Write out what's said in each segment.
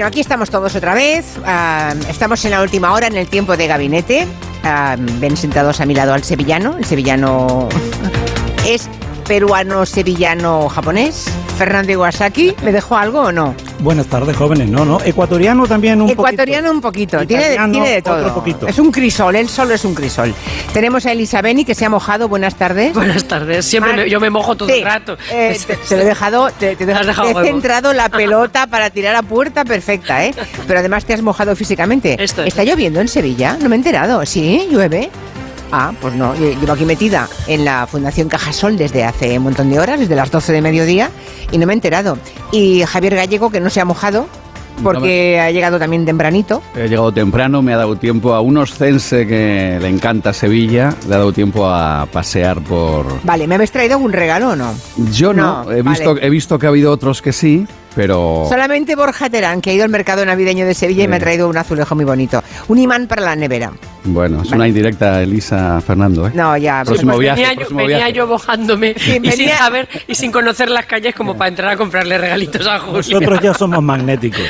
Bueno, aquí estamos todos otra vez. Ah, estamos en la última hora en el tiempo de gabinete. Ah, ven sentados a mi lado al sevillano. El sevillano es peruano, sevillano, japonés. Fernando Iwasaki, ¿me dejó algo o no? Buenas tardes, jóvenes. No, no. Ecuatoriano también un Ecuatoriano poquito. un poquito. Tiene, tiene de todo. otro poquito. Es un crisol, él solo es un crisol. Tenemos a Elisa Beni que se ha mojado. Buenas tardes. Buenas tardes. Siempre Mar- me- yo me mojo todo Sí, el rato. eh, te, te lo he dejado, te, te- has dejado te he centrado la pelota para tirar a puerta perfecta, ¿eh? Pero además te has mojado físicamente. Esto es. ¿Está lloviendo en Sevilla? No me he enterado. ¿Sí? ¿Llueve? Ah, pues no, lle- llevo aquí metida en la Fundación Cajasol desde hace un montón de horas, desde las 12 de mediodía, y no me he enterado. Y Javier Gallego, que no se ha mojado, porque ha llegado también tempranito. He llegado temprano, me ha dado tiempo a un oscense que le encanta Sevilla, le ha dado tiempo a pasear por... Vale, ¿me habéis traído algún regalo o no? Yo no, No, he, visto, he visto que ha habido otros que sí, pero... Solamente Borja Terán, que ha ido al mercado navideño de Sevilla y me ha Sí. traído un azulejo muy bonito. Un imán para la nevera. Bueno, es Vale. una indirecta, Elisa Fernando. ¿eh? No, ya. Próximo pues, viaje, venía, yo, próximo venía viaje. yo mojándome Sí, y sin saber y sin conocer las calles como para entrar a comprarle regalitos a Julio. Nosotros ya somos magnéticos.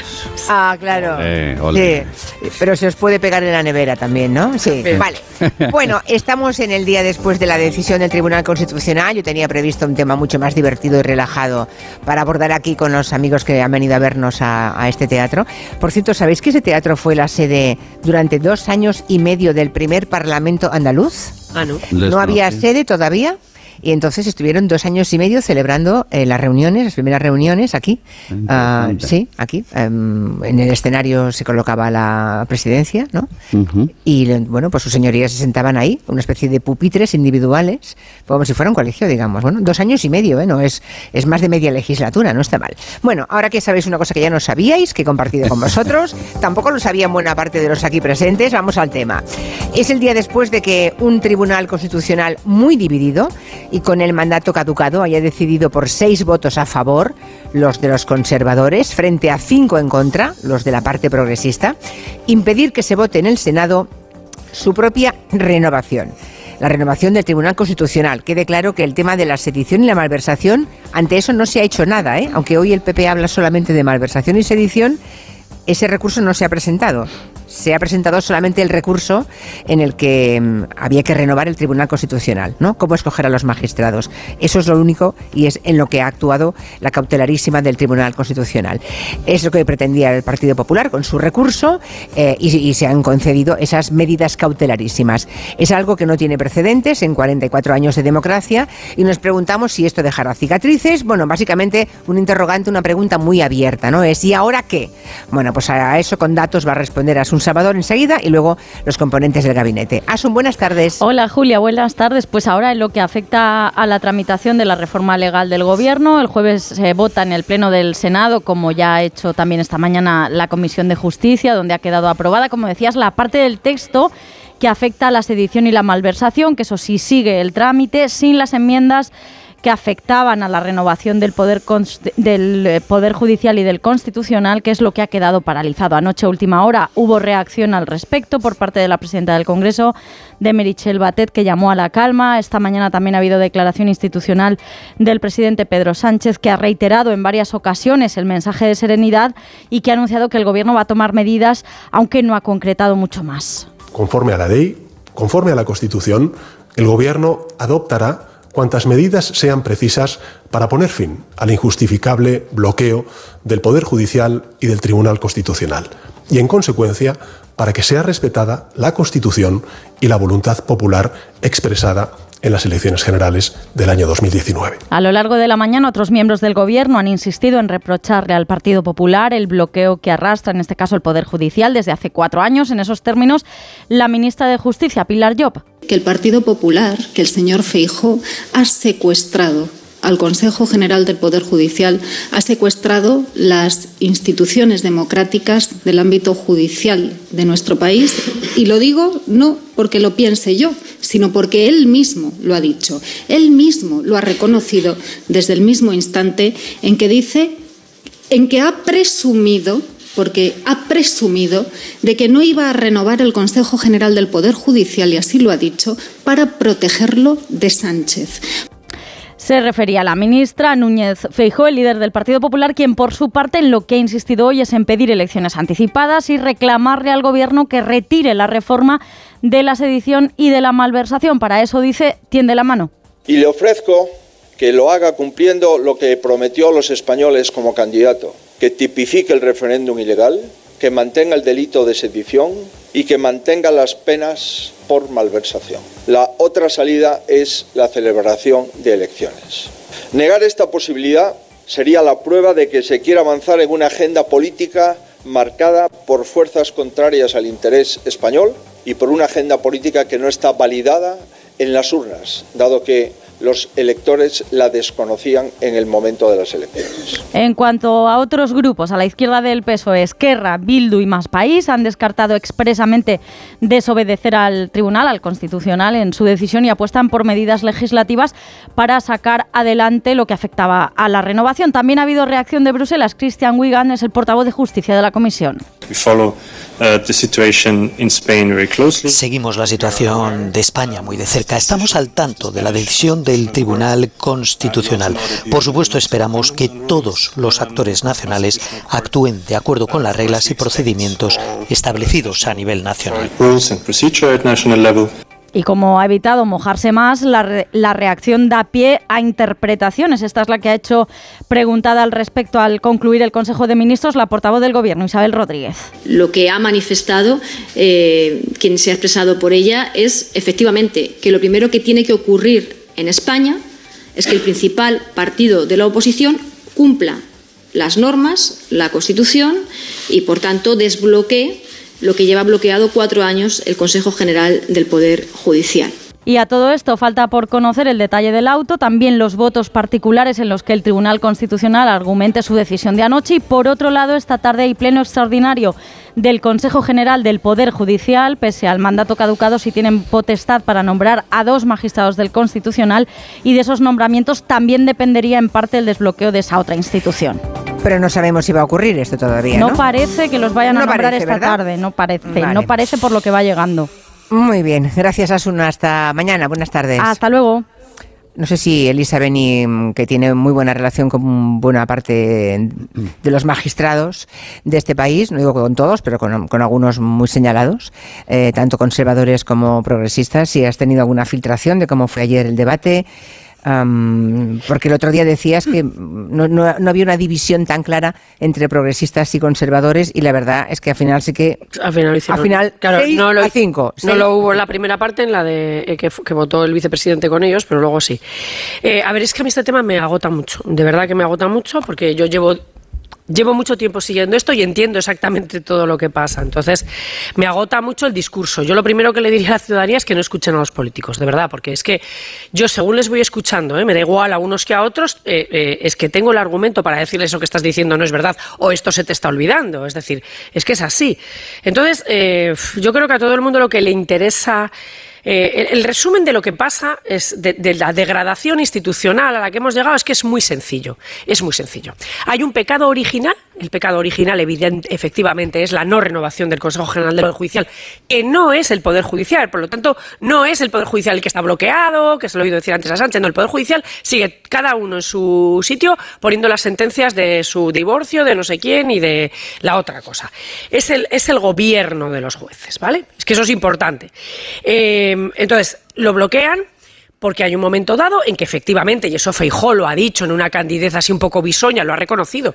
Ah, claro. Eh, ole. Sí, pero se os puede pegar en la nevera también, ¿no? Sí, Bien. vale. Bueno, estamos en el día después de la decisión del Tribunal Constitucional. Yo tenía previsto un tema mucho más divertido y relajado para abordar aquí con los amigos que han venido a vernos a, a este teatro. Por cierto, ¿sabéis que ese teatro fue la sede durante dos años y medio del primer Parlamento andaluz? Ah, no. Les- no había sí. sede todavía. Y entonces estuvieron dos años y medio celebrando eh, las reuniones, las primeras reuniones aquí. Ah, sí, aquí. Em, en el escenario se colocaba la presidencia, ¿no? Y bueno, pues sus señorías se sentaban ahí, una especie de pupitres individuales, como si fuera un colegio, digamos. Bueno, dos años y medio, ¿eh? No, es, es más de media legislatura, no está mal. Bueno, ahora que sabéis una cosa que ya no sabíais, que he compartido con vosotros, tampoco lo sabían buena parte de los aquí presentes, vamos al tema. Es el día después de que un tribunal constitucional muy dividido y con el mandato caducado haya decidido por seis votos a favor, los de los conservadores, frente a cinco en contra, los de la parte progresista, impedir que se vote en el Senado su propia renovación. La renovación del Tribunal Constitucional. Quede claro que el tema de la sedición y la malversación, ante eso no se ha hecho nada, ¿eh? aunque hoy el PP habla solamente de malversación y sedición, ese recurso no se ha presentado. Se ha presentado solamente el recurso en el que mm, había que renovar el Tribunal Constitucional, ¿no? Cómo escoger a los magistrados. Eso es lo único y es en lo que ha actuado la cautelarísima del Tribunal Constitucional. Es lo que pretendía el Partido Popular con su recurso eh, y, y se han concedido esas medidas cautelarísimas. Es algo que no tiene precedentes en 44 años de democracia y nos preguntamos si esto dejará cicatrices. Bueno, básicamente un interrogante, una pregunta muy abierta, ¿no? Es ¿y ahora qué? Bueno, pues a eso con datos va a responder Salvador enseguida y luego los componentes del gabinete. Asun, buenas tardes. Hola Julia, buenas tardes. Pues ahora en lo que afecta a la tramitación de la reforma legal del Gobierno, el jueves se vota en el Pleno del Senado, como ya ha hecho también esta mañana la Comisión de Justicia, donde ha quedado aprobada, como decías, la parte del texto que afecta a la sedición y la malversación, que eso sí sigue el trámite, sin las enmiendas que afectaban a la renovación del poder, del eh, poder judicial y del constitucional, que es lo que ha quedado paralizado. Anoche, última hora, hubo reacción al respecto por parte de la presidenta del Congreso, de Merichel Batet, que llamó a la calma. Esta mañana también ha habido declaración institucional del presidente Pedro Sánchez, que ha reiterado en varias ocasiones el mensaje de serenidad y que ha anunciado que el Gobierno va a tomar medidas, aunque no ha concretado mucho más. Conforme a la ley, conforme a la Constitución, el Gobierno adoptará cuantas medidas sean precisas para poner fin al injustificable bloqueo del Poder Judicial y del Tribunal Constitucional y, en consecuencia, para que sea respetada la Constitución y la voluntad popular expresada en las elecciones generales del año 2019. A lo largo de la mañana, otros miembros del Gobierno han insistido en reprocharle al Partido Popular el bloqueo que arrastra, en este caso, el Poder Judicial desde hace cuatro años. En esos términos, la ministra de Justicia, Pilar Job. que el Partido Popular, que el señor Feijó ha secuestrado al Consejo General del Poder Judicial, ha secuestrado las instituciones democráticas del ámbito judicial de nuestro país. Y lo digo no porque lo piense yo, sino porque él mismo lo ha dicho. Él mismo lo ha reconocido desde el mismo instante en que dice, en que ha presumido porque ha presumido de que no iba a renovar el Consejo General del Poder Judicial, y así lo ha dicho, para protegerlo de Sánchez. Se refería a la ministra Núñez Feijó, el líder del Partido Popular, quien por su parte en lo que ha insistido hoy es en pedir elecciones anticipadas y reclamarle al gobierno que retire la reforma de la sedición y de la malversación. Para eso dice, tiende la mano. Y le ofrezco que lo haga cumpliendo lo que prometió a los españoles como candidato, que tipifique el referéndum ilegal, que mantenga el delito de sedición y que mantenga las penas por malversación. La otra salida es la celebración de elecciones. Negar esta posibilidad sería la prueba de que se quiere avanzar en una agenda política marcada por fuerzas contrarias al interés español y por una agenda política que no está validada en las urnas, dado que los electores la desconocían en el momento de las elecciones. En cuanto a otros grupos, a la izquierda del PSOE, Esquerra, Bildu y Más País han descartado expresamente desobedecer al Tribunal, al Constitucional, en su decisión y apuestan por medidas legislativas para sacar adelante lo que afectaba a la renovación. También ha habido reacción de Bruselas. Christian Wigan es el portavoz de justicia de la Comisión. Seguimos la situación de España muy de cerca. Estamos al tanto de la decisión del Tribunal Constitucional. Por supuesto, esperamos que todos los actores nacionales actúen de acuerdo con las reglas y procedimientos establecidos a nivel nacional. Y como ha evitado mojarse más, la, re- la reacción da pie a interpretaciones. Esta es la que ha hecho preguntada al respecto al concluir el Consejo de Ministros la portavoz del Gobierno, Isabel Rodríguez. Lo que ha manifestado eh, quien se ha expresado por ella es efectivamente que lo primero que tiene que ocurrir en España es que el principal partido de la oposición cumpla las normas, la Constitución y, por tanto, desbloquee lo que lleva bloqueado cuatro años el Consejo General del Poder Judicial. Y a todo esto falta por conocer el detalle del auto, también los votos particulares en los que el Tribunal Constitucional argumente su decisión de anoche y por otro lado esta tarde hay pleno extraordinario del Consejo General del Poder Judicial, pese al mandato caducado si tienen potestad para nombrar a dos magistrados del Constitucional y de esos nombramientos también dependería en parte el desbloqueo de esa otra institución. Pero no sabemos si va a ocurrir esto todavía, ¿no? No parece que los vayan a No nombrar parece, esta ¿verdad? tarde, no parece, Vale. no parece por lo que va llegando. Muy bien, gracias Asuna. Hasta mañana, buenas tardes. Hasta luego. No sé si Elisa Beni, mm, que tiene muy buena relación con buena parte de los magistrados de este país, no digo con todos, pero con, con algunos muy señalados, eh, tanto conservadores como progresistas, si has tenido alguna filtración de cómo fue ayer el debate. Porque el otro día decías que no, no- no había una división tan clara entre progresistas y conservadores y la verdad es que al final sí que Al final, hicieron- Al final, claro, seis no lo, a cinco, No seis. lo hubo en la primera parte, en la de eh, que votó el vicepresidente con ellos, pero luego sí. Eh, a ver, es que a mí este tema me agota mucho. De verdad que me agota mucho porque yo llevo. Llevo mucho tiempo siguiendo esto y entiendo exactamente todo lo que pasa. Entonces, me agota mucho el discurso. Yo lo primero que le diría a la ciudadanía es que no escuchen a los políticos, de verdad, porque es que yo, según les voy escuchando, ¿eh? me da igual a unos que a otros, eh, eh, es que tengo el argumento para decirles eso que estás diciendo no es verdad o esto se te está olvidando. Es decir, es que es así. Entonces, eh, yo creo que a todo el mundo lo que le interesa. Eh, el, el resumen de lo que pasa es de, la degradación institucional a la que hemos llegado es que es muy sencillo. Es muy sencillo. Hay un pecado original. El pecado original, evidente, efectivamente, es la no renovación del Consejo General del Poder Judicial, que no es el Poder Judicial. Por lo tanto, no es el Poder Judicial el que está bloqueado, que se lo he oído decir antes a Sánchez. No, el Poder Judicial sigue cada uno en su sitio poniendo las sentencias de su divorcio, de no sé quién y de la otra cosa. Es el, es el gobierno de los jueces, ¿vale? Que eso es importante. Eh, entonces, lo bloquean porque hay un momento dado en que efectivamente, y eso Feijó lo ha dicho en una candidez así un poco bisoña, lo ha reconocido,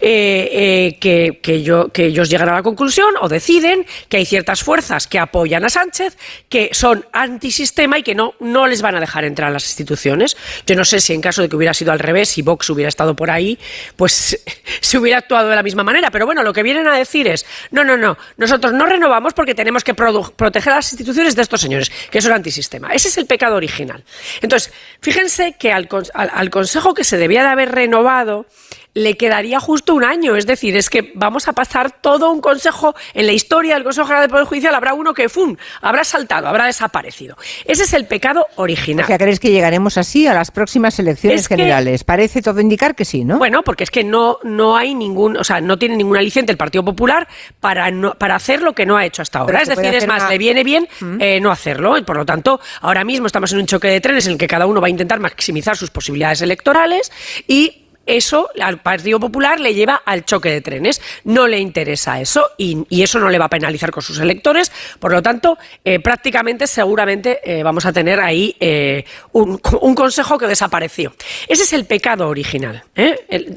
eh, eh, que, ellos llegan a la conclusión o deciden que hay ciertas fuerzas que apoyan a Sánchez, que son antisistema y que no, no les van a dejar entrar a las instituciones. Yo no sé si en caso de que hubiera sido al revés, si Vox hubiera estado por ahí, pues se hubiera actuado de la misma manera. Pero bueno, lo que vienen a decir es, no, no, no, nosotros no renovamos porque tenemos que proteger a las instituciones de estos señores, que son antisistema. Ese es el pecado original. Entonces, fíjense que al, cons- al- al Consejo que se debía de haber renovado, le quedaría justo un año. Es decir, es que vamos a pasar todo un consejo en la historia del Consejo General del Poder Judicial. Habrá uno que, ¡fum!, habrá saltado, habrá desaparecido. Ese es el pecado original. O sea, ¿crees que llegaremos así a las próximas elecciones generales? Parece todo indicar que sí, ¿no? Bueno, porque es que no, no hay ningún, o sea, no tiene ningún aliciente el Partido Popular para, no, para hacer lo que no ha hecho hasta ahora. Es decir, es más, le viene bien ¿Mm? eh, no hacerlo. Y por lo tanto, ahora mismo estamos en un choque de trenes en el que cada uno va a intentar maximizar sus posibilidades electorales y eso al Partido Popular le lleva al choque de trenes. No le interesa eso y, eso no le va a penalizar con sus electores. Por lo tanto, eh, prácticamente, seguramente eh, vamos a tener ahí eh, un, consejo que desapareció. Ese es el pecado original.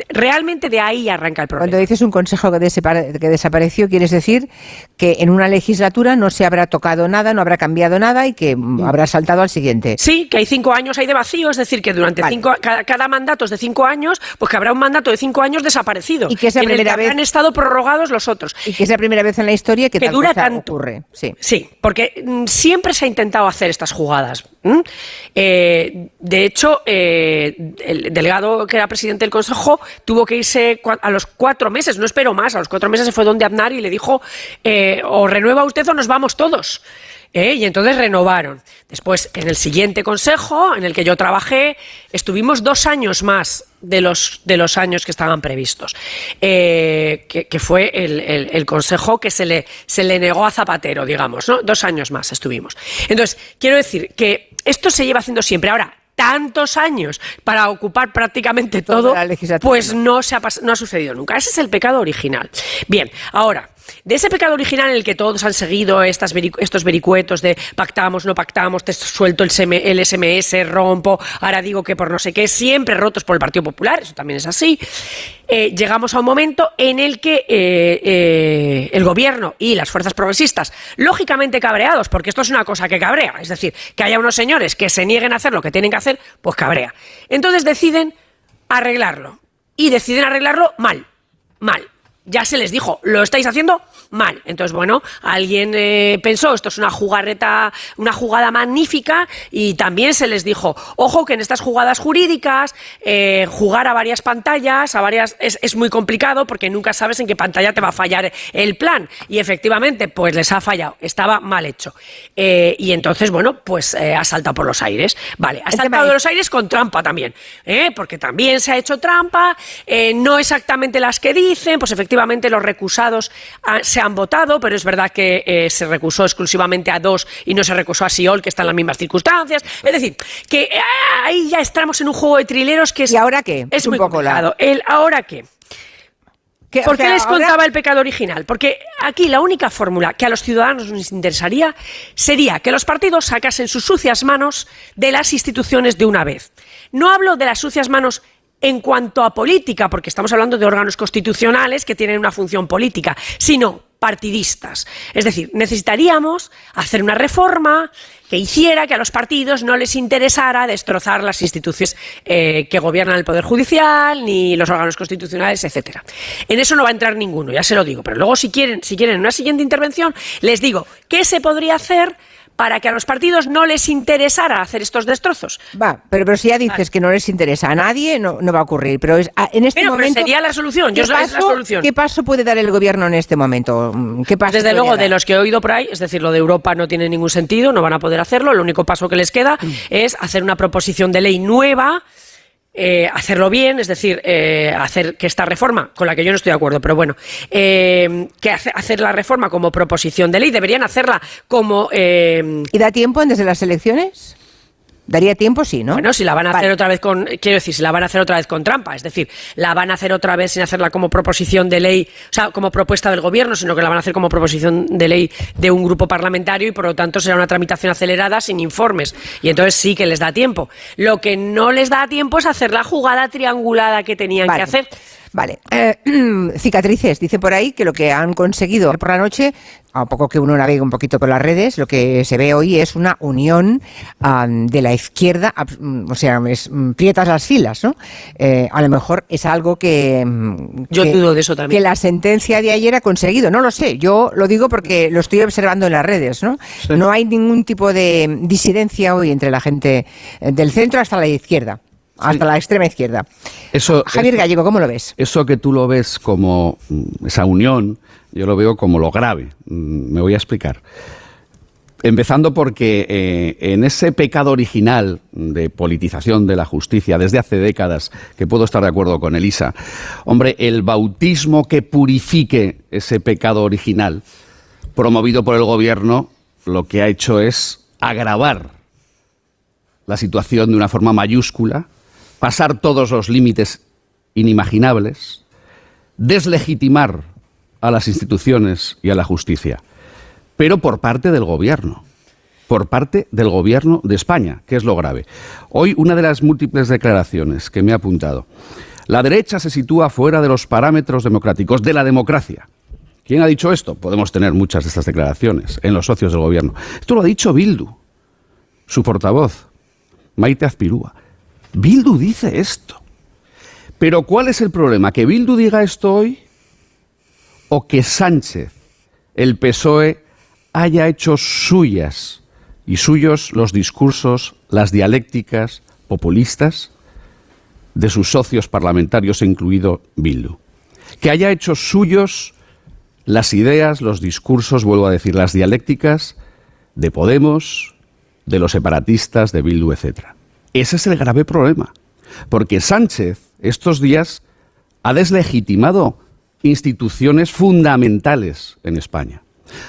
realmente de ahí arranca el problema. Cuando dices un consejo que, que desapareció, quieres decir que en una legislatura no se habrá tocado nada, no habrá cambiado nada y que mm. habrá saltado al siguiente. Sí, que hay cinco años hay de vacío, es decir, que durante cinco, cada, cada mandato es de cinco años pues que habrá un mandato de cinco años desaparecido. Y que es la primera vez. Han estado prorrogados los otros. Y que es la primera vez en la historia que, dura tanto. ocurre. Sí. sí, porque mm, siempre se ha intentado hacer estas jugadas. Eh, de hecho, eh, el delegado que era presidente del Consejo tuvo que irse a los cuatro meses, no espero más, a los cuatro meses se fue donde Aznar y le dijo, eh, o renueva usted o nos vamos todos. ¿Eh? y entonces renovaron. Después, en el siguiente consejo, en el que yo trabajé, estuvimos dos años más de los, de los años que estaban previstos, eh, que, fue el, consejo que se le, se le negó a Zapatero, digamos, ¿no? Dos años más estuvimos. Entonces, quiero decir que esto se lleva haciendo siempre. Ahora, tantos años para ocupar prácticamente todo, pues no, se ha, no ha sucedido nunca. Ese es el pecado original. Bien, ahora, de ese pecado original en el que todos han seguido estos vericuetos de pactamos, no pactamos, te suelto el, SMS, rompo, ahora digo que por no sé qué, siempre rotos por el Partido Popular, eso también es así, eh, llegamos a un momento en el que eh, eh, el gobierno y las fuerzas progresistas, lógicamente cabreados, porque esto es una cosa que cabrea, es decir, que haya unos señores que se nieguen a hacer lo que tienen que hacer, pues cabrea. Entonces deciden arreglarlo y deciden arreglarlo mal, mal ya se les dijo, lo estáis haciendo mal. Entonces, bueno, alguien eh, pensó, esto es una jugarreta, una jugada magnífica, y también se les dijo, ojo que en estas jugadas jurídicas, eh, jugar a varias pantallas, a varias, es, muy complicado porque nunca sabes en qué pantalla te va a fallar el plan. Y efectivamente, pues les ha fallado, estaba mal hecho. Eh, y entonces, bueno, pues ha saltado por los aires. Vale, ha saltado por los aires con trampa también, porque también se ha hecho trampa, no exactamente las que dicen, pues efectivamente los recusados ah, se han votado, pero es verdad que eh, se recusó exclusivamente a dos y no se recusó a Siol, que está en las mismas circunstancias. Es decir, que ah, ahí ya estamos en un juego de trileros que es. ¿Y ahora qué? Es, muy poco complicado. El ahora qué. ¿Por qué les contaba el pecado original? Porque aquí la única fórmula que a los ciudadanos nos interesaría sería que los partidos sacasen sus sucias manos de las instituciones de una vez. No hablo de las sucias manos en cuanto a política, porque estamos hablando de órganos constitucionales que tienen una función política, sino partidistas. Es decir, necesitaríamos hacer una reforma que hiciera que a los partidos no les interesara destrozar las instituciones eh, que gobiernan el Poder Judicial, ni los órganos constitucionales, etcétera. En eso no va a entrar ninguno, ya se lo digo. Pero luego, si quieren, si quieren una siguiente intervención, les digo qué se podría hacer para que a los partidos no les interesara hacer estos destrozos. Va, pero, pero si ya dices que no les interesa a nadie, no, va a ocurrir. Pero es, en este momento. sería la solución. Yo la solución. ¿Qué paso puede dar el gobierno en este momento? ¿Qué paso Desde luego, de los que he oído por ahí, es decir, lo de Europa no tiene ningún sentido, no van a poder hacerlo. El único paso que les queda mm. es hacer una proposición de ley nueva eh, hacerlo bien, es decir, eh, hacer que esta reforma, con la que yo no estoy de acuerdo, pero bueno, eh, que hacer la reforma como proposición de ley, deberían hacerla como... ¿Y da tiempo antes de las elecciones? Daría tiempo, sí, ¿no? Bueno, si la van a hacer otra vez con, quiero decir, si la van a hacer otra vez con trampa, es decir, la van a hacer otra vez sin hacerla como proposición de ley, o sea, como propuesta del gobierno, sino que la van a hacer como proposición de ley de un grupo parlamentario y por lo tanto será una tramitación acelerada sin informes. Y entonces sí que les da tiempo. Lo que no les da tiempo es hacer la jugada triangulada que tenían que hacer. Vale. Eh, cicatrices. Dice por ahí que lo que han conseguido por la noche, a poco que uno navegue un poquito por las redes, lo que se ve hoy es una unión de la izquierda, mm, o sea, es, mm, prietas las filas, ¿no? Eh, a lo mejor es algo que... Mm, yo dudo de eso también. Que la sentencia de ayer ha conseguido. No lo sé. Yo lo digo porque lo estoy observando en las redes, ¿no? No hay ningún tipo de disidencia hoy entre la gente del centro hasta la izquierda hasta la extrema izquierda. Eso, Javier Gallego, ¿cómo lo ves? Eso que tú lo ves como mm, esa unión, yo lo veo como lo grave. Mm, Me voy a explicar. Empezando porque eh, en ese pecado original de politización de la justicia desde hace décadas, que puedo estar de acuerdo con Elisa, hombre, el bautismo que purifique ese pecado original, promovido por el gobierno, lo que ha hecho es agravar la situación de una forma mayúscula, pasar todos los límites inimaginables, deslegitimar a las instituciones y a la justicia pero por parte del gobierno, por parte del gobierno de España, que es lo grave. Hoy una de las múltiples declaraciones que me ha apuntado, la derecha se sitúa fuera de los parámetros democráticos, de la democracia. ¿Quién ha dicho esto? Podemos tener muchas de estas declaraciones en los socios del gobierno. Esto lo ha dicho Bildu, su portavoz, Maite Azpirúa. Bildu dice esto. Pero ¿cuál es el problema? ¿Que Bildu diga esto hoy o que Sánchez, el PSOE, haya hecho suyas y suyos los discursos, las dialécticas populistas de sus socios parlamentarios, incluido Bildu. Que haya hecho suyos las ideas, los discursos, vuelvo a decir, las dialécticas de Podemos, de los separatistas, de Bildu, etc. Ese es el grave problema. Porque Sánchez estos días ha deslegitimado instituciones fundamentales en España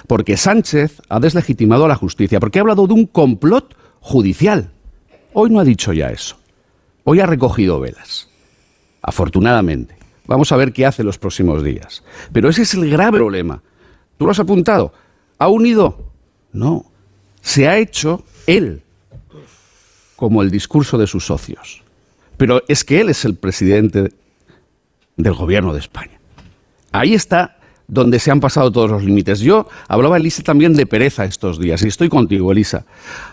porque Sánchez ha deslegitimado a la justicia, porque ha hablado de un complot judicial. Hoy no ha dicho ya eso. Hoy ha recogido velas. Afortunadamente. Vamos a ver qué hace los próximos días. Pero ese es el grave problema. ¿Tú lo has apuntado? ¿Ha unido? No. Se ha hecho él como el discurso de sus socios. Pero es que él es el presidente del gobierno de España. Ahí está donde se han pasado todos los límites. Yo hablaba, Elisa, también de pereza estos días, y estoy contigo, Elisa.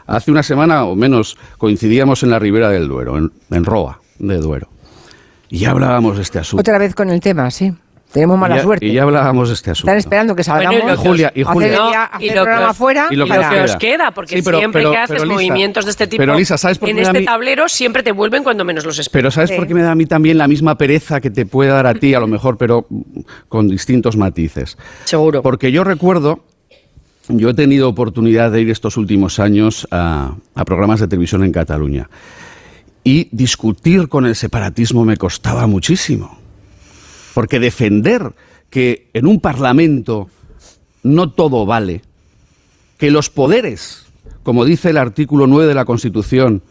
Hace una semana o menos coincidíamos en la ribera del Duero, en, Roa de Duero. Y hablábamos de este asunto. Otra vez con el tema, sí. Tenemos mala y ya, suerte. Y ya hablábamos de este asunto. Están esperando que salgamos. Bueno, y que Julia, y Julia. hacer, No, y lo que programa os- fuera. y lo que os que queda. os queda, porque Sí, pero- siempre pero- que haces pero, Lisa, movimientos de este tipo pero, Lisa, ¿sabes por qué en me da este a mí- tablero, siempre te vuelven cuando menos los esperas. Pero ¿sabes Sí. por qué me da a mí también la misma pereza que te puede dar a ti, a lo mejor, pero con distintos matices? Seguro. Porque yo recuerdo, yo he tenido oportunidad de ir estos últimos años a, a programas de televisión en Cataluña. Y discutir con el separatismo me costaba muchísimo. Porque defender que en un parlamento no todo vale, que los poderes, como dice el artículo 9 de la Constitución,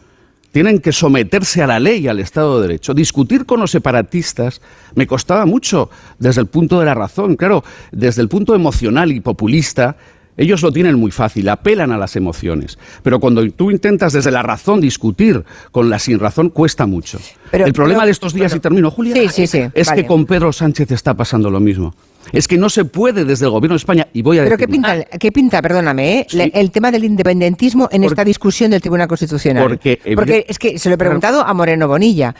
tienen que someterse a la ley y al Estado de Derecho. Discutir con los separatistas me costaba mucho desde el punto de la razón. Claro, desde el punto emocional y populista, ellos lo tienen muy fácil, apelan a las emociones. Pero cuando tú intentas desde la razón discutir con la sin razón, cuesta mucho. Pero- el problema pero- de estos días, y termino, Julia, Sí, sí, sí, es vale. que con Pedro Sánchez está pasando lo mismo. Es que no se puede desde el gobierno de España, y voy a Pero ¿qué pinta, qué pinta perdóname, eh, Sí. el tema del independentismo en esta discusión del Tribunal Constitucional? Porque, evident- es que se lo he preguntado a Moreno Bonilla.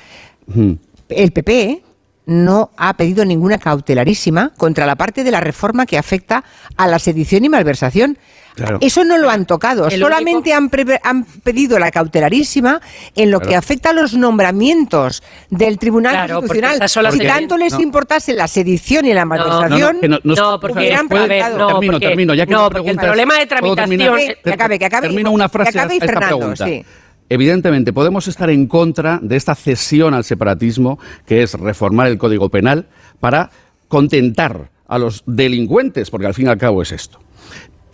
El PP no ha pedido ninguna cautelarísima contra la parte de la reforma que afecta a la sedición y malversación. Claro. Eso no lo han tocado, El solamente han, pre- han pedido la cautelarísima en lo que afecta a los nombramientos del Tribunal Claro, Constitucional. si tanto les no. importase la sedición y la malversación, No, no, no- porque, hubieran preguntado. no, termino, porque- termino, ya que no, me porque el problema de tramitación... Que acabe, que acabe. Termino una Que frase acabe a esta Fernando, pregunta. sí. Evidentemente, podemos estar en contra de esta cesión al separatismo, que es reformar el Código Penal para contentar a los delincuentes, porque al fin y al cabo es esto.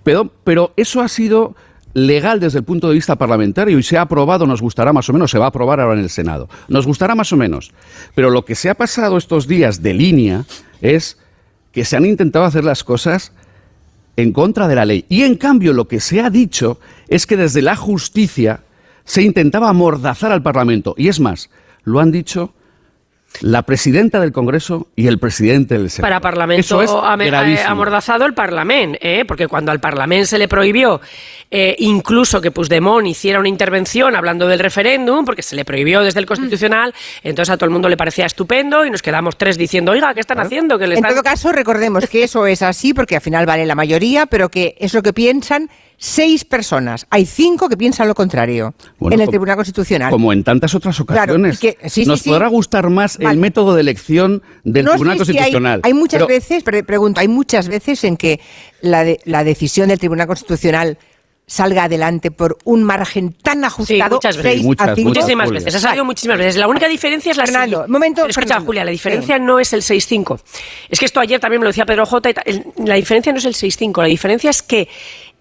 Pero, eso ha sido legal desde el punto de vista parlamentario y se ha aprobado, nos gustará más o menos, se va a aprobar ahora en el Senado. Nos gustará más o menos. Pero lo que se ha pasado estos días de línea es que se han intentado hacer las cosas en contra de la ley. Y en cambio lo que se ha dicho es que desde la justicia se intentaba amordazar al Parlamento. Y es más, lo han dicho la presidenta del Congreso y el presidente del Senado. Para Parlamento Eso es eh, gravísimo. amordazado el Parlamento, ¿eh? porque cuando al Parlamento se le prohibió eh, incluso que Puigdemont hiciera una intervención hablando del referéndum, porque se le prohibió desde el Constitucional, entonces a todo el mundo le parecía estupendo y nos quedamos tres diciendo, oiga, ¿qué están haciendo? Le En todo caso, recordemos que eso es así porque al final vale la mayoría, pero que es lo que piensan seis personas. Hay cinco que piensan lo contrario Bueno, en el como- Tribunal Constitucional. Como en tantas otras ocasiones. que- sí, Nos sí. podrá gustar más el método de elección del No, Tribunal hay- Constitucional. hay, muchas pero- veces, pre- pregunto, hay muchas veces en que la, de- la decisión del Tribunal Constitucional salga adelante por un margen tan ajustado, muchas veces. Sí, muchas, a cinco. muchas, Muchísimas Julia. veces, ha salido muchísimas veces. La única diferencia es la Fernando, siguiente. momento, Pero escucha, Fernando. Julia, la diferencia Sí. no es el 6-5. Es que esto ayer también me lo decía Pedro J. La diferencia no es el 6-5. La diferencia es que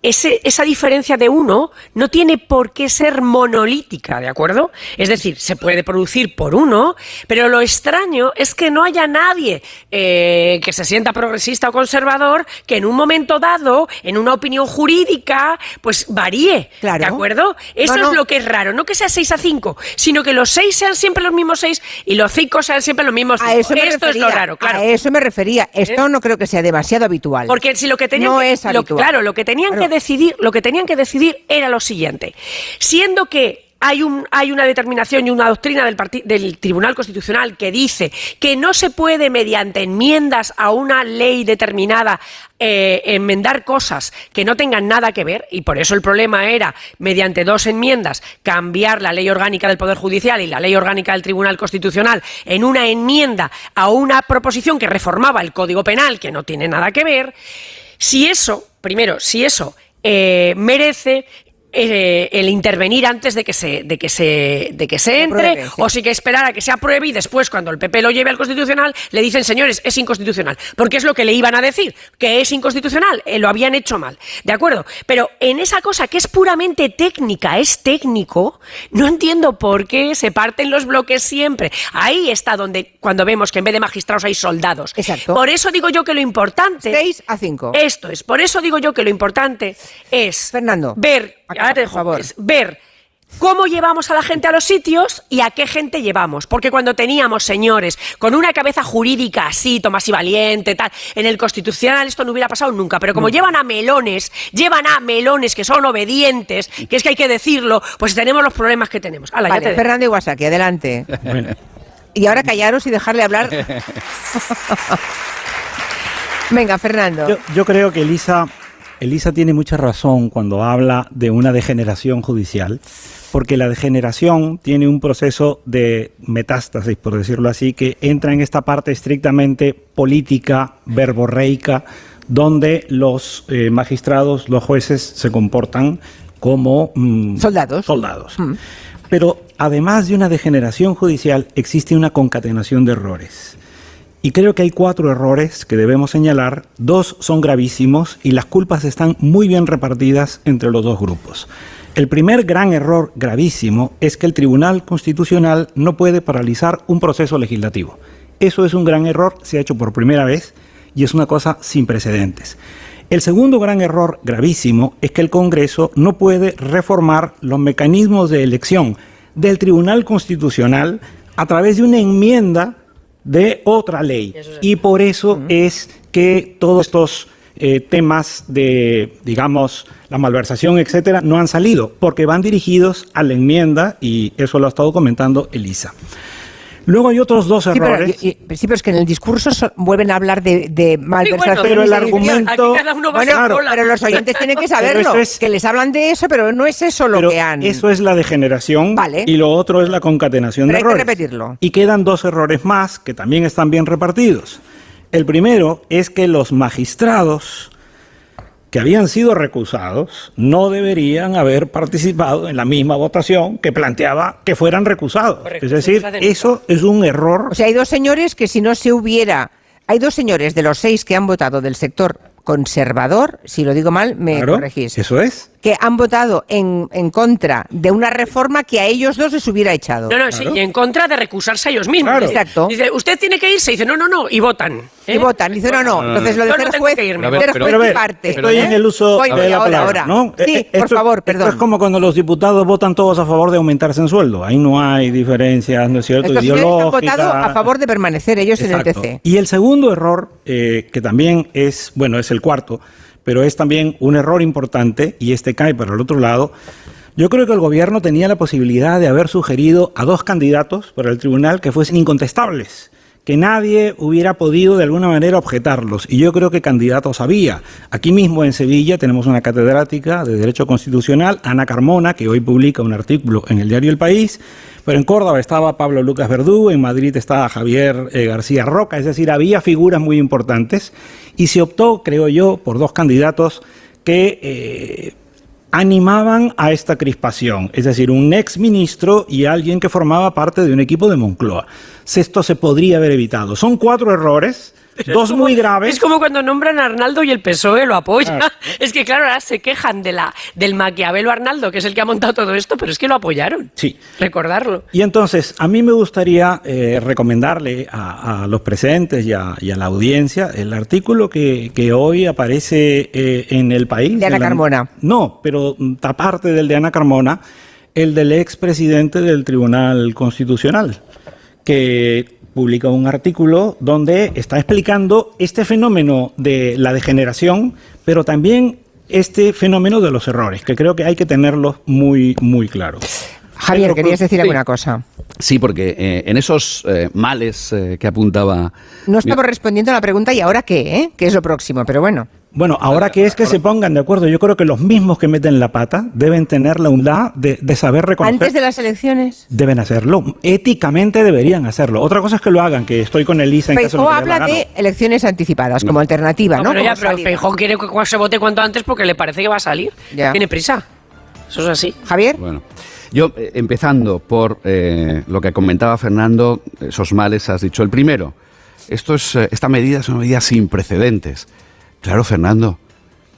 ese- esa diferencia de uno no tiene por qué ser monolítica, ¿de acuerdo? Es decir, se puede producir por uno, pero lo extraño es que no haya nadie eh, que se sienta progresista o conservador que en un momento dado, en una opinión jurídica, pues varíe. Claro. ¿De acuerdo? Eso No, no. es lo que es raro. No que sea 6 a 5, sino que los 6 sean siempre los mismos 6 y los 5 sean siempre los mismos 5. A eso me Esto es lo raro, claro. ¿Eh? A eso me refería. Esto no creo que sea demasiado habitual. Porque si lo que tenían No que, es lo- habitual. claro, lo que tenían Claro. que decidir, lo que tenían que decidir era lo siguiente. Siendo que hay, un, hay una determinación y una doctrina del, del Tribunal Constitucional que dice que no se puede, mediante enmiendas a una ley determinada, eh, enmendar cosas que no tengan nada que ver, y por eso el problema era, mediante dos enmiendas, cambiar la ley orgánica del Poder Judicial y la ley orgánica del Tribunal Constitucional en una enmienda a una proposición que reformaba el Código Penal, que no tiene nada que ver, si eso, primero, si eso eh, merece eh, el intervenir antes de que se de que se de que se entre apruebe, sí. o si que esperar a que se apruebe y después cuando el PP lo lleve al constitucional le dicen señores es inconstitucional porque es lo que le iban a decir que es inconstitucional eh, lo habían hecho mal de acuerdo pero en esa cosa que es puramente técnica es técnico no entiendo por qué se parten los bloques siempre ahí está donde cuando vemos que en vez de magistrados hay soldados Exacto. por eso digo yo que lo importante 6 a 5. esto es, por eso digo yo que lo importante es Fernando, ver, ahora te por dejo, favor. es ver cómo llevamos a la gente a los sitios y a qué gente llevamos. Porque cuando teníamos señores con una cabeza jurídica así, Tomás y Valiente, tal, en el Constitucional esto no hubiera pasado nunca. Pero como llevan a melones, llevan a melones que son obedientes, que es que hay que decirlo, pues tenemos los problemas que tenemos. Hala, ya Vale, te dejo. Fernando Iwasaki, adelante. Bueno, Y ahora callaros y dejarle hablar. Venga, Fernando. yo, yo creo que Elisa, Elisa tiene mucha razón cuando habla de una degeneración judicial, porque la degeneración tiene un proceso de metástasis, por decirlo así, que entra en esta parte estrictamente política, verborreica, donde los eh, magistrados, los jueces se comportan como mm, Soldados. soldados. Pero además de una degeneración judicial, existe una concatenación de errores. Y creo que hay cuatro errores que debemos señalar. Dos son gravísimos y las culpas están muy bien repartidas entre los dos grupos. El primer gran error gravísimo es que el Tribunal Constitucional no puede paralizar un proceso legislativo. Eso es un gran error, se ha hecho por primera vez y es una cosa sin precedentes. El segundo gran error gravísimo es que el Congreso no puede reformar los mecanismos de elección del Tribunal Constitucional a través de una enmienda de otra ley. Y por eso es que todos estos eh, temas de, digamos, la malversación, etcétera, no han salido, porque van dirigidos a la enmienda y eso lo ha estado comentando Elisa. Luego hay otros dos Sí pero, errores. y- y- sí, pero es que en el discurso so- vuelven a hablar de, de malversación. pero el y sedición. argumento- Aquí cada uno va a Bueno, bola. pero los oyentes tienen que Pero saberlo. eso es- Que les hablan de eso, pero no es eso lo Pero que han. Eso es la degeneración Vale. y lo otro es la concatenación Pero de hay que repetirlo. Y quedan dos errores más que también están bien repartidos. El primero es que los magistrados que habían sido recusados no deberían haber participado en la misma votación que planteaba que fueran recusados. Correcto, es decir, eso es un error. O sea, hay dos señores que si no se hubiera. Hay dos señores de los seis que han votado del sector conservador, si lo digo mal, me Claro, corregís, Eso es. Que han votado en, en contra de una reforma que a ellos dos les hubiera echado. No, no, sí, y en contra de recusarse a ellos mismos. Claro. Exacto. Dice, usted tiene que irse. Dice, no, no, no, y votan. ¿eh? Y votan, dice no, no. Entonces lo de ser juez, parte. estoy ¿eh? en el uso Voy, de la ahora, palabra, ahora. ¿no? Sí, Eh, por esto- favor, esto perdón. es como cuando los diputados votan todos a favor de aumentarse en sueldo. Ahí no hay diferencias, ¿no es cierto? Estos señores han ideológicas. votado a favor de permanecer ellos en Exacto. el TC. Y el segundo error, eh, que también es, bueno, es el cuarto, pero es también un error importante, y este cae para el otro lado. Yo creo que el gobierno tenía la posibilidad de haber sugerido a dos candidatos para el tribunal que fuesen incontestables, que nadie hubiera podido de alguna manera objetarlos. Y yo creo que candidatos había. Aquí mismo en Sevilla tenemos una catedrática de Derecho Constitucional, Ana Carmona, que hoy publica un artículo en el diario El País. Pero en Córdoba estaba Pablo Lucas Verdú, en Madrid estaba Javier eh, García Roca, es decir, había figuras muy importantes y se optó, creo yo, por dos candidatos que eh, animaban a esta crispación, es decir, un ex ministro y alguien que formaba parte de un equipo de Moncloa. Esto se podría haber evitado. Son cuatro errores Dos muy graves. Es como cuando nombran a Arnaldo y el PSOE lo apoya. Es que, claro, ahora se quejan de la, del Maquiavelo Arnaldo, que es el que ha montado todo esto, pero es que lo apoyaron. Sí. Recordarlo. Y entonces, a mí me gustaría eh, recomendarle a, los presentes y a, la audiencia el artículo que, hoy aparece eh, en El País. De Ana Carmona. No, pero aparte del de Ana Carmona, el del expresidente del Tribunal Constitucional que publica un artículo donde está explicando este fenómeno de la degeneración, pero también este fenómeno de los errores, que creo que hay que tenerlos muy, muy claros. Javier, querías decir alguna cosa. Sí, porque eh, en esos eh, males eh, que apuntaba... No estamos respondiendo a la pregunta ¿y ahora qué? ¿Qué es lo próximo? Pero bueno. Bueno, ahora que es que se pongan de acuerdo, yo creo que los mismos que meten la pata deben tener la humildad de, saber reconocer. ¿Antes de las elecciones? Deben hacerlo. Éticamente deberían hacerlo. Otra cosa es que lo hagan, que estoy con Elisa en caso de habla de elecciones anticipadas como alternativa, ¿no? Pero, ya, pero quiere que se vote cuanto antes porque le parece que va a salir. Tiene prisa. Eso es así. Javier. Bueno. Yo, eh, empezando por eh, lo que comentaba Fernando, esos males has dicho. El primero, esto es, eh, esta medida es una medida sin precedentes. Claro, Fernando,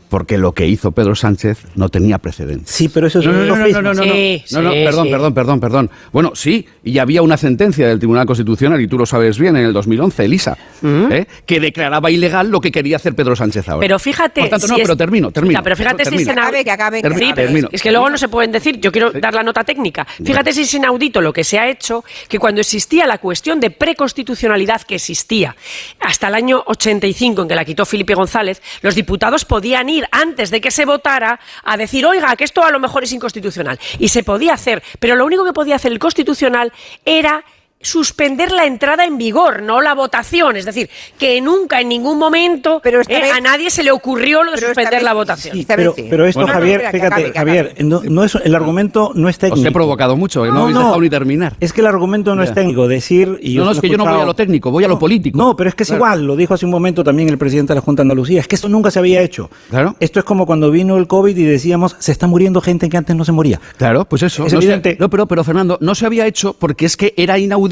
porque lo que hizo Pedro Sánchez no tenía precedentes. Sí, pero eso es no, no, no, no, no, no, sí, no, no perdón, perdón, perdón, perdón. Bueno, sí, y había una sentencia del Tribunal Constitucional y tú lo sabes bien en el 2011, Elisa, ¿eh? que declaraba ilegal lo que quería hacer Pedro Sánchez ahora. Pero fíjate, Por tanto, si no, pero termino, termino. Pero fíjate si termino. acabe, que acabe, que acabe. Es que luego no se pueden decir, yo quiero dar la nota técnica. Fíjate si es inaudito lo que se ha hecho, que cuando existía la cuestión de preconstitucionalidad que existía hasta el año 85 en que la quitó Felipe González, los diputados podían ir antes de que se votara a decir, oiga, que esto a lo mejor es inconstitucional. Y se podía hacer, pero lo único que podía hacer el constitucional era suspender la entrada en vigor, no la votación. Es decir, que nunca, en ningún momento, eh, a nadie se le ocurrió lo de suspender la votación. pero, esto, Javier, fíjate, Javier, no, es, el argumento no es técnico. Os he provocado mucho, no, no habéis dejado ni terminar. Es que el argumento no es técnico. Decir. Y no, no, es que yo no voy a lo técnico, voy a lo político. No, pero es que es igual, lo dijo hace un momento también el presidente de la Junta de Andalucía, es que esto nunca se había hecho. Claro. Esto es como cuando vino el COVID y decíamos, se está muriendo gente que antes no se moría. Claro, pues eso. Es evidente. no, pero, pero Fernando, no se había hecho porque es que era inaudito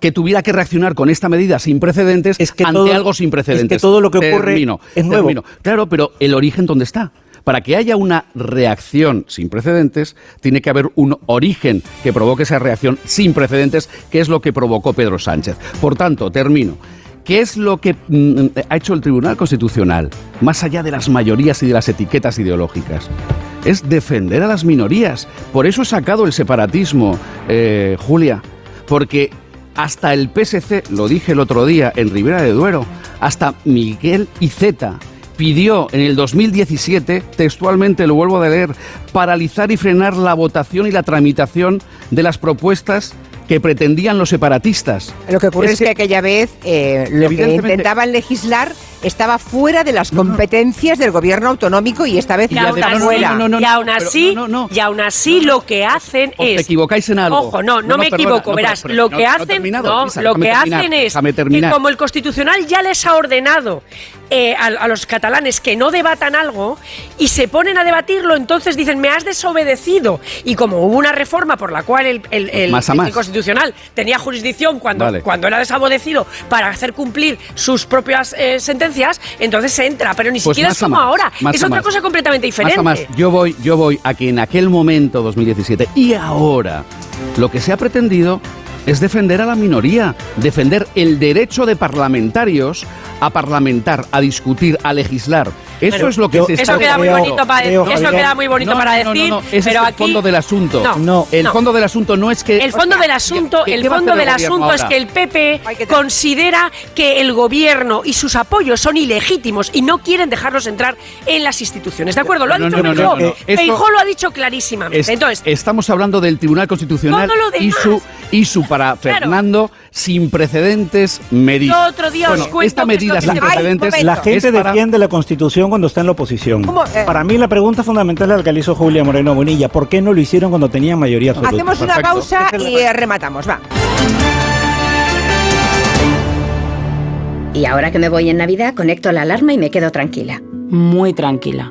que tuviera que reaccionar con esta medida sin precedentes es que ante algo sin precedentes. Es que todo lo que ocurre es nuevo. Claro, pero el origen dónde está. Para que haya una reacción sin precedentes, tiene que haber un origen que provoque esa reacción sin precedentes, que es lo que provocó Pedro Sánchez. Por tanto, termino. ¿Qué es lo que mm, ha hecho el Tribunal Constitucional, más allá de las mayorías y de las etiquetas ideológicas? Es defender a las minorías. Por eso he sacado el separatismo, eh, Julia, porque hasta el PSC, lo dije el otro día en Ribera de Duero, hasta Miguel Iceta pidió en el 2017, textualmente lo vuelvo a leer, paralizar y frenar la votación y la tramitación de las propuestas que pretendían los separatistas. Lo que ocurre es, que, aquella vez eh, lo que intentaban legislar estaba fuera de las competencias del gobierno autonómico y esta vez ya está fuera. y aún así, y aún así lo que hacen es. Te equivocáis en algo. Ojo, no, no, me equivoco. verás, lo que hacen, no, lo que hacen es que como el constitucional ya les ha ordenado eh, a, los catalanes que no debatan algo y se ponen a debatirlo, entonces dicen, me has desobedecido. Y como hubo una reforma por la cual el, el, constitucional tenía jurisdicción cuando, cuando era desobedecido para hacer cumplir sus propias eh, sentencias, entonces se entra. Pero ni pues siquiera es como ahora. Es otra cosa completamente diferente. Más, yo voy, yo voy a que en aquel momento, 2017, y ahora, lo que se ha pretendido es defender a la minoría, defender el derecho de parlamentarios a parlamentar, a discutir, a legislar. Eso es lo que se eso queda muy bonito para eso queda muy bonito para decir, Ese pero es el fondo del asunto. No, el fondo del asunto no es que el fondo del asunto, el fondo del asunto es que el PP considera que el gobierno y sus apoyos son ilegítimos y no quieren dejarlos entrar en las instituciones. ¿De acuerdo? Lo ha dicho Feijó. lo ha dicho clarísimamente. Entonces, estamos hablando del Tribunal Constitucional y su y su para Fernando sin precedentes medida. Otro día os cuento esta medida que sin se- precedentes. Ay, La gente para- defiende la Constitución cuando está en la oposición. ¿Cómo? Eh. Para mí la pregunta fundamental es la que le hizo Julia Moreno Bonilla. ¿Por qué no lo hicieron cuando tenían mayoría absoluta? Hacemos una Perfecto. pausa y eh, rematamos, va. Y ahora que me voy en Navidad, conecto la alarma y me quedo tranquila. Muy tranquila.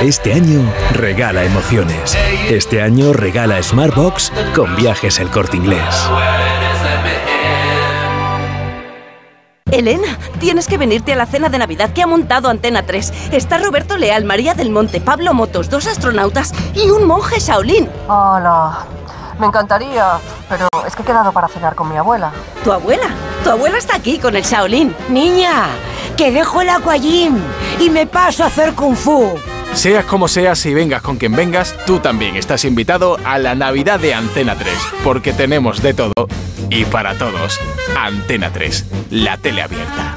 Este año regala emociones. Este año regala Smartbox con viajes el corte inglés. Elena, tienes que venirte a la cena de Navidad que ha montado Antena 3. Está Roberto Leal, María del Monte, Pablo Motos, dos astronautas y un monje Shaolin. Hola. Me encantaría, pero es que he quedado para cenar con mi abuela. ¿Tu abuela? Tu abuela está aquí con el Shaolin. Niña, que dejo el aquagym y me paso a hacer kung fu. Seas como seas y vengas con quien vengas, tú también estás invitado a la Navidad de Antena 3, porque tenemos de todo y para todos. Antena 3, la tele abierta.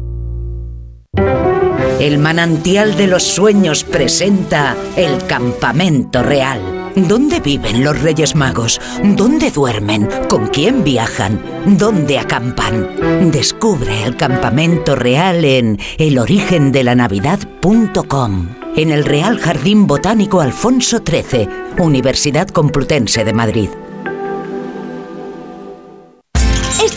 El manantial de los sueños presenta el campamento real. ¿Dónde viven los Reyes Magos? ¿Dónde duermen? ¿Con quién viajan? ¿Dónde acampan? Descubre el campamento real en elorigendelanavidad.com. En el Real Jardín Botánico Alfonso XIII, Universidad Complutense de Madrid.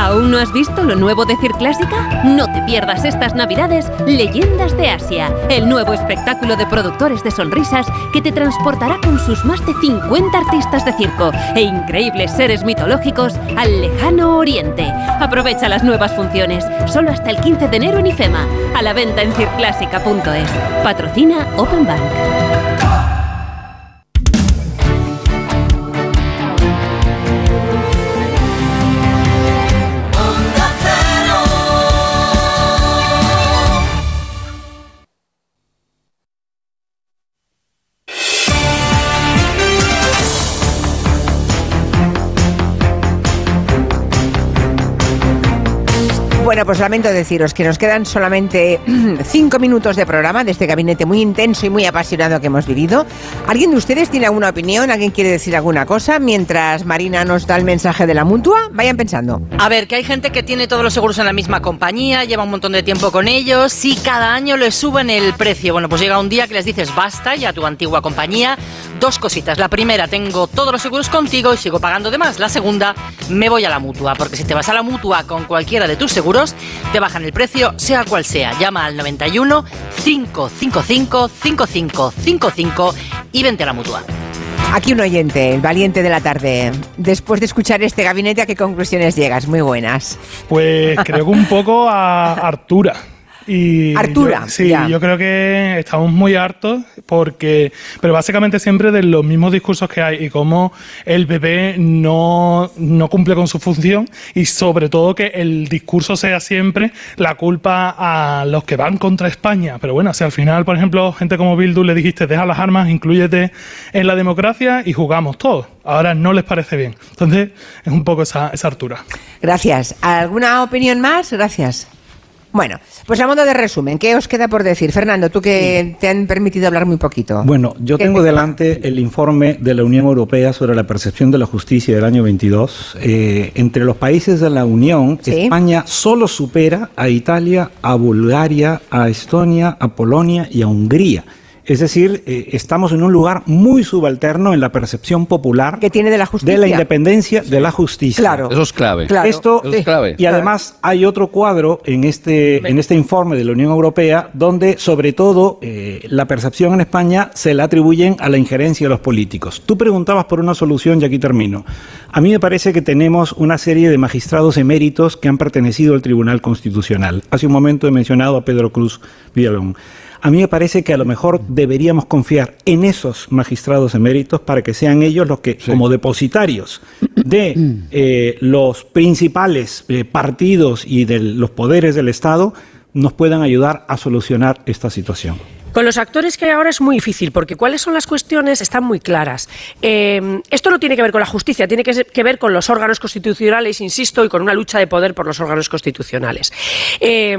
¿Aún no has visto lo nuevo de Circlásica? No te pierdas estas navidades Leyendas de Asia, el nuevo espectáculo de productores de sonrisas que te transportará con sus más de 50 artistas de circo e increíbles seres mitológicos al lejano oriente. Aprovecha las nuevas funciones, solo hasta el 15 de enero en IFEMA, a la venta en circlásica.es. Patrocina Open Bank. Bueno, pues lamento deciros que nos quedan solamente cinco minutos de programa de este gabinete muy intenso y muy apasionado que hemos vivido. ¿Alguien de ustedes tiene alguna opinión? ¿Alguien quiere decir alguna cosa? Mientras Marina nos da el mensaje de la mutua, vayan pensando. A ver, que hay gente que tiene todos los seguros en la misma compañía, lleva un montón de tiempo con ellos y cada año les suben el precio. Bueno, pues llega un día que les dices basta ya a tu antigua compañía. Dos cositas. La primera, tengo todos los seguros contigo y sigo pagando de más. La segunda, me voy a la mutua, porque si te vas a la mutua con cualquiera de tus seguros, te bajan el precio, sea cual sea. Llama al 91 555 5555 y vente a la mutua. Aquí un oyente, el valiente de la tarde. Después de escuchar este gabinete, ¿a qué conclusiones llegas? Muy buenas. Pues creo que un poco a Artura. Y Artura, yo- sí, ya. yo creo que estamos muy hartos porque, pero básicamente siempre de los mismos discursos que hay y cómo el PP no, no cumple con su función y sobre todo que el discurso sea siempre la culpa a los que van contra España. Pero bueno, si al final, por ejemplo, gente como Bildu le dijiste deja las armas, incluyete en la democracia y jugamos todos. Ahora no les parece bien. Entonces es un poco esa, esa Artura. Gracias. ¿Alguna opinión más? Gracias. Bueno, pues a modo de resumen, ¿qué os queda por decir? Fernando, tú que te han permitido hablar muy poquito. Bueno, yo ¿Qué tengo te- delante el informe de la Unión Europea sobre la percepción de la justicia del año 22. Eh, entre los países de la Unión, España solo supera a Italia, a Bulgaria, a Estonia, a Polonia y a Hungría. Es decir, eh, estamos en un lugar muy subalterno en la percepción popular que tiene de la justicia. de la independencia de la justicia. Claro. Eso es clave. Esto Eso es clave. y además hay otro cuadro en este, en este informe de la Unión Europea donde sobre todo eh, la percepción en España se la atribuyen a la injerencia de los políticos. Tú preguntabas por una solución y aquí termino. A mí me parece que tenemos una serie de magistrados eméritos que han pertenecido al Tribunal Constitucional. Hace un momento he mencionado a Pedro Cruz Villalón. A mí me parece que a lo mejor deberíamos confiar en esos magistrados eméritos para que sean ellos los que, como depositarios de eh, los principales eh, partidos y de los poderes del Estado, nos puedan ayudar a solucionar esta situación. Con los actores que hay ahora es muy difícil, porque cuáles son las cuestiones están muy claras. Eh, esto no tiene que ver con la justicia, tiene que, ver con los órganos constitucionales, insisto, y con una lucha de poder por los órganos constitucionales. Eh,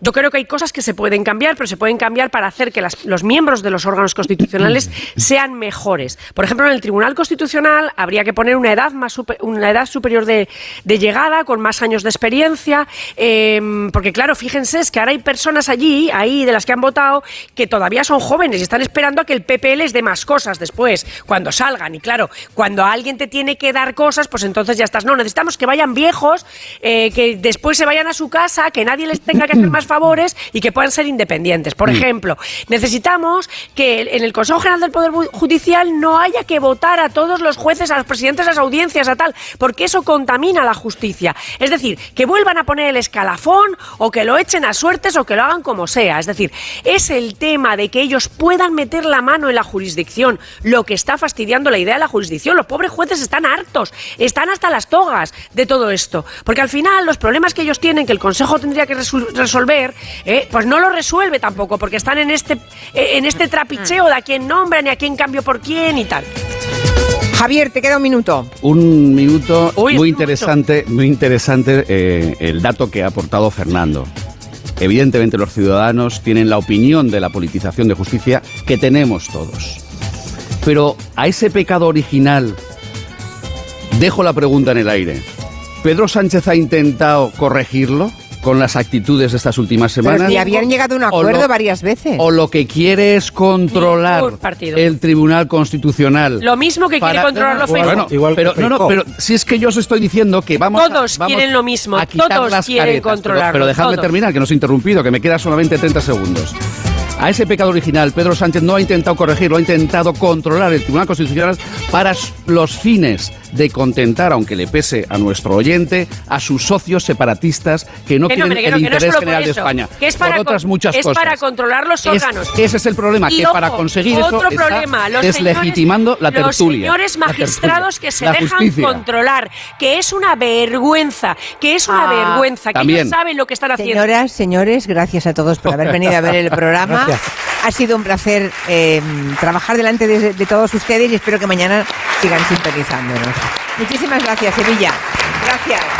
yo creo que hay cosas que se pueden cambiar, pero se pueden cambiar para hacer que las- los miembros de los órganos constitucionales sean mejores. Por ejemplo, en el Tribunal Constitucional habría que poner una edad, más super- una edad superior de, de llegada, con más años de experiencia, eh, porque claro, fíjense, es que ahora hay personas allí, ahí de las que han votado, que todavía son jóvenes y están esperando a que el PP les dé más cosas después, cuando salgan. Y claro, cuando alguien te tiene que dar cosas, pues entonces ya estás. No, necesitamos que vayan viejos, eh, que después se vayan a su casa, que nadie les tenga que hacer más favores y que puedan ser independientes. Por Mm. ejemplo, necesitamos que en el Consejo General del Poder Judicial no haya que votar a todos los jueces, a los presidentes de las audiencias, a tal, porque eso contamina la justicia. Es decir, que vuelvan a poner el escalafón o que lo echen a suertes o que lo hagan como sea. Es decir, es el tema tema de que ellos puedan meter la mano en la jurisdicción, lo que está fastidiando la idea de la jurisdicción. Los pobres jueces están hartos, están hasta las togas de todo esto. Porque al final los problemas que ellos tienen, que el Consejo tendría que resolver, eh, pues no lo resuelve tampoco, porque están en este, eh, en este trapicheo de a quién nombran y a quién cambio por quién y tal. Javier, te queda un minuto. Un minuto Uy, muy interesante, muy interesante eh, el dato que ha aportado Fernando. Evidentemente los ciudadanos tienen la opinión de la politización de justicia que tenemos todos. Pero a ese pecado original dejo la pregunta en el aire. ¿Pedro Sánchez ha intentado corregirlo con las actitudes de estas últimas Pero semanas? si habían llegado a un ¿O acuerdo lo- varias veces. ¿O lo que quiere es controlar el Tribunal Constitucional? Lo mismo que quiere Para- controlarlo Facebook. Bueno, pero, no, no, pero si es que yo os estoy diciendo que vamos a- Todos vamos quieren lo mismo, a todos las quieren caretas. Pero- controlarlo, Pero, dejadme todos. terminar, que no os he interrumpido, que me queda solamente 30 segundos. A ese pecado original, Pedro Sánchez no ha intentado corregirlo, ha intentado controlar el Tribunal Constitucional para los fines de contentar, aunque le pese a nuestro oyente, a sus socios separatistas que no Que no, quieren el no, no interés general de eso, España. que es para por otras muchas es cosas. para controlar los Es- órganos. ese es el problema, Y que ojo, para conseguir eso otro está problema, los señores- deslegitimando la Los tertulia. señores la magistrados tertulia, que se dejan justicia. controlar, que es una vergüenza, que es una Ah, vergüenza, que también. ellos saben lo que están haciendo. Señoras, señores, gracias a todos por haber venido a ver el programa. Gracias. Ha sido un placer eh, trabajar delante de, de todos ustedes y espero que mañana sigan sintonizándonos. Muchísimas gracias, Sevilla. Gracias.